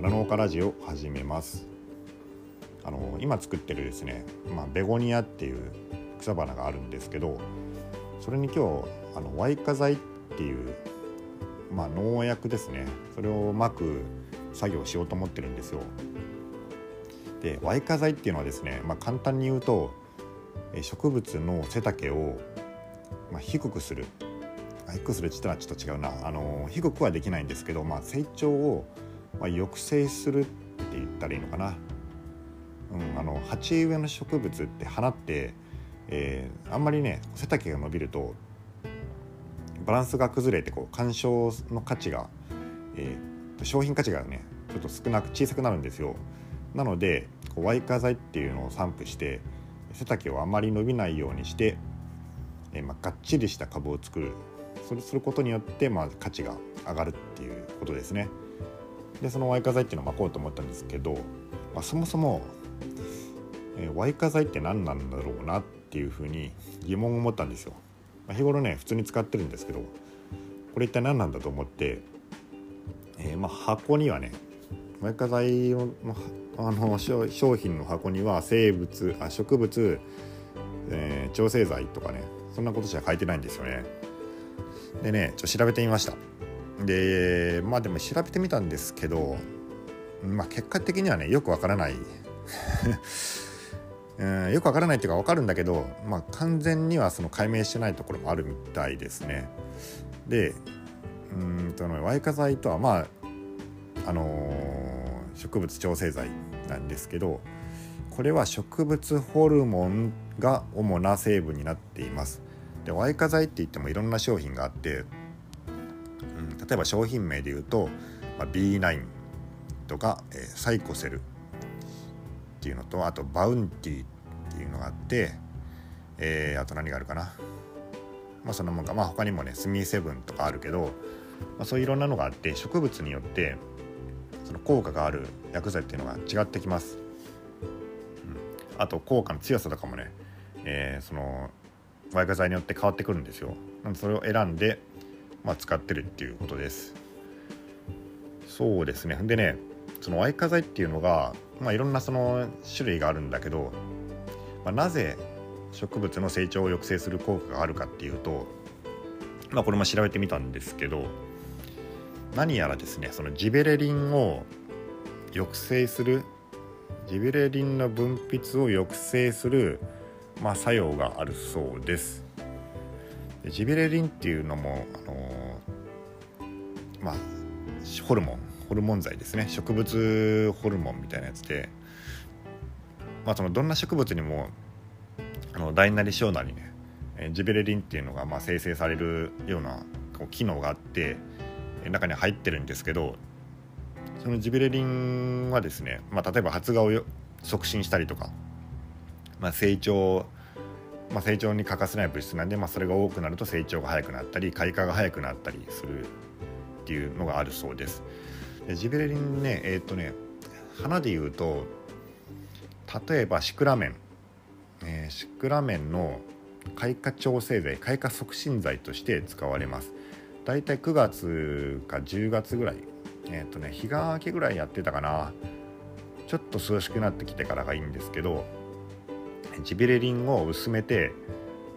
花農家ラジオを始めます。あの今作ってるですね、まあ、ベゴニアっていう草花があるんですけどそれに今日あのワイ化剤っていう、まあ、農薬ですね。それをまく作業しようと思ってるんですよ。でワイ化剤っていうのはですね、まあ、簡単に言うと植物の背丈を、まあ、低くする。低くするって言ったらちょっと違うな。あの低くはできないんですけど、まあ、成長を、まあ、抑制するって言ったらいいのかな、うん、あの鉢植えの植物って花って、えー、あんまりね背丈が伸びるとバランスが崩れてこう鑑賞の価値が、えー、商品価値がねちょっと少なく小さくなるんですよ。なのでこう Y 化剤っていうのを散布して背丈をあまり伸びないようにして、えーまあ、がっちりした株を作る。それすることによって、まあ、価値が上がるっていうことですね。でその Y 化剤っていうのを巻こうと思ったんですけど、まあ、そもそも、えー、Y 化剤って何なんだろうなっていうふうに疑問を持ったんですよ。まあ、日頃ね普通に使ってるんですけどこれ一体何なんだと思って、えー、まあ箱にはね Y 化剤のあの商品の箱には生物あ植物、えー、調整剤とかねそんなことしか書いてないんですよね。でねちょっと調べてみましたでまあでも調べてみたんですけどまあ結果的にはねよくわからない うん、よくわからないっていうかわかるんだけど、まあ、完全にはその解明してないところもあるみたいですね。でうんとの Y 化剤とはまああのー、植物調整剤なんですけどこれは植物ホルモンが主な成分になっています。で Y 化剤って言ってもいろんな商品があって、例えば商品名で言うと、まあ、B9 とか、えー、サイコセルっていうのとあとバウンティっていうのがあって、えー、あと何があるかな。まあそんなもんか。まあ他にもねスミーセブンとかあるけど、まあ、そういういろんなのがあって植物によってその効果がある薬剤っていうのが違ってきます、うん、あと効果の強さとかもね、えー、その Y 化剤によって変わってくるんですよ。それを選んで、まあ、使ってるっていうことですそうですねでねその Y 化剤っていうのが、まあ、いろんなその種類があるんだけど、まあ、なぜ植物の成長を抑制する効果があるかっていうと、まあ、これも調べてみたんですけど何やらですねそのジベレリンを抑制するジベレリンの分泌を抑制するまあ、作用があるそうです。でジベレリンっていうのも、あの、まあ、ホルモンホルモン剤ですね。植物ホルモンみたいなやつで、まあ、そのどんな植物にもあの大なり小なりねジベレリンっていうのがまあ生成されるようなこう機能があって中に入ってるんですけどそのジベレリンはですね、まあ、例えば発芽を促進したりとかまあ、成長、まあ、成長に欠かせない物質なんで、まあ、それが多くなると成長が早くなったり開花が早くなったりするっていうのがあるそうです。でジベレリンねえー、っとね花で言うと例えばシクラメン、えー、シクラメンの開花調整剤開花促進剤として使われます。だいたい9月か10月ぐらいえー、っとね日が明けぐらいやってたかなちょっと涼しくなってきてからがいいんですけどジベレリンを薄めて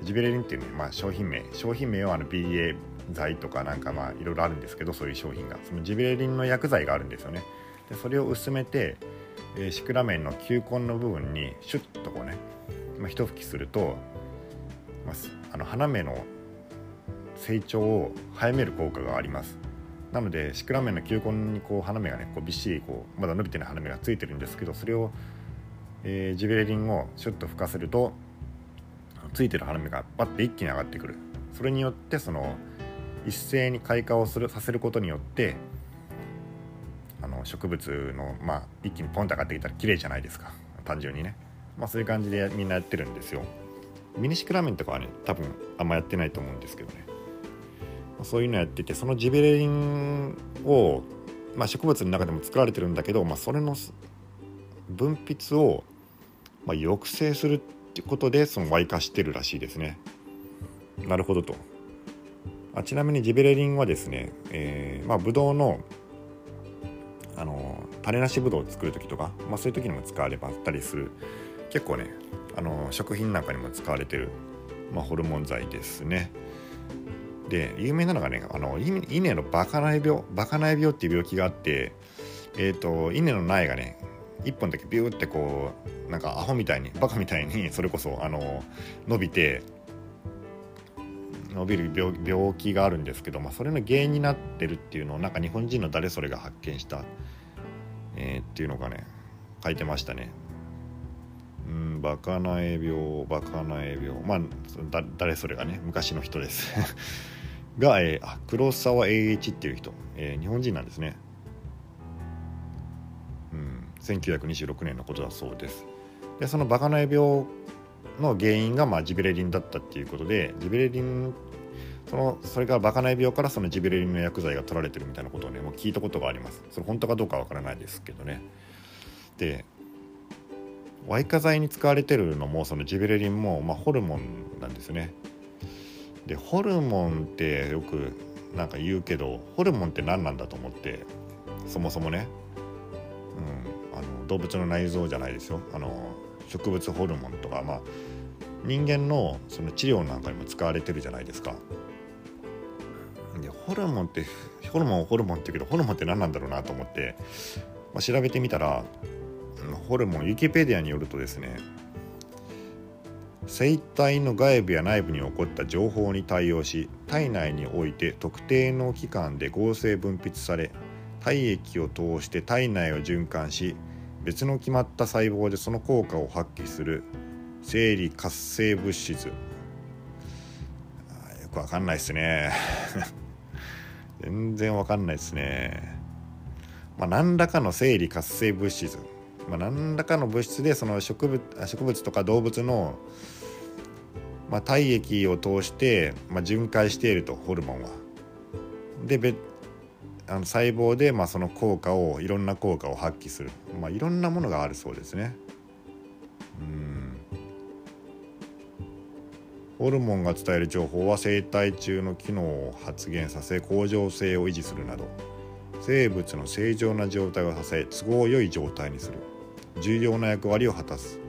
ジベレリンっていうね、まあ、商品名商品名はあの BA 剤とかなんかまあいろいろあるんですけどそういう商品が。そのジベレリンの薬剤があるんですよね。でそれを薄めて、えー、シクラメンの球根の部分にシュッとこうね、まあ、一吹きすると、まあ、あの花芽の成長を早める効果があります。なのでシクラメンの球根にこう花芽がねこうびっしりこうまだ伸びてない花芽がついてるんですけどそれをえー、ジベレリンをシュッと吹かせるとついてる花芽がバッて一気に上がってくる。それによってその一斉に開花をするさせることによってあの植物の、まあ、一気にポンと上がってきたら綺麗じゃないですか単純にね、まあ、そういう感じでみんなやってるんですよミニシクラメンとかはね多分あんまやってないと思うんですけどねそういうのやっててそのジベレリンを、まあ、植物の中でも作られてるんだけど、まあ、それの分泌をま、抑制するってことでその Y 化してるらしいですね。なるほどと。あちなみにジベレリンはですね、えー、まあ、ブドウのあの種なしぶどうを作る時とか、まあ、そういう時にも使われたりする結構ねあの食品なんかにも使われてる、まあ、ホルモン剤ですね。で有名なのがねあの稲のバカナイ病バカナイ病っていう病気があってえっ、ー、と稲の苗がね1本だけビューってこうなんかアホみたいにバカみたいにそれこそあの伸びて伸びる病病気があるんですけど、まあ、それの原因になってるっていうのをなんか日本人の誰それが発見した、えー、っていうのがね書いてましたね。うん、バカナエ病バカナエ病まあ誰それがね昔の人です が、えー、黒沢栄一っていう人、えー、日本人なんですね。うん、1926年のことだそうです。でそのバカナエ病の原因がまあジベレリンだったっていうことでジベレリンそのそれからバカナイ病からそのジベレリンの薬剤が取られてるみたいなことをねもう聞いたことがあります。それ本当かどうかわからないですけどね。でイ化剤に使われてるのもそのジベレリンも、まあ、ホルモンなんですね。でホルモンってよくなんか言うけどホルモンって何なんだと思ってそもそもね、うん、あの動物の内臓じゃないですよ。あの植物ホルモンとかまあ人間のその治療なんかにも使われてるじゃないですか。でホルモンってホルモンホルモンって言うけどホルモンって何なんだろうなと思って、まあ、調べてみたらホルモンウィキペディアによるとですね生体の外部や内部に起こった情報に対応し体内において特定の期間で合成分泌され体液を通して体内を循環し別の決まった細胞でその効果を発揮する生理活性物質。よくわかんないですね。全然わかんないですね。まあ何らかの生理活性物質。まあ、何らかの物質でその植物植物とか動物の、まあ、体液を通して、まあ、巡回しているとホルモンは。であの細胞で、まあ、その効果をいろんな効果を発揮する、まあ、いろんなものがあるそうですね。うん。ホルモンが伝える情報は生体中の機能を発現させ恒常性を維持するなど生物の正常な状態をさせ都合よい状態にする。重要な役割を果たす。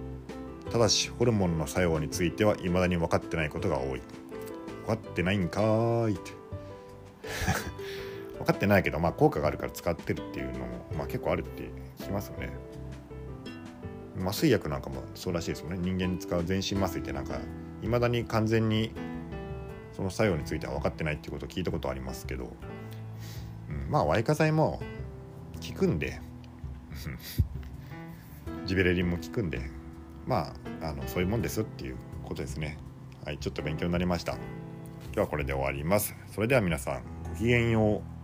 ただしホルモンの作用については未だに分かってないことが多い。分かってないんかーいって。分かってないけど、まあ、効果があるから使ってるっていうのも、まあ、結構あるって聞きますよね。麻酔薬なんかもそうらしいですよね。人間に使う全身麻酔ってなんかいまだに完全にその作用については分かってないっていうことを聞いたことありますけど、うん、まあ Y 化剤も効くんで。ジベレリンも効くんで。まああのそういうもんですっていうことですね。はいちょっと勉強になりました。今日はこれで終わります。それでは皆さんごきげんよう。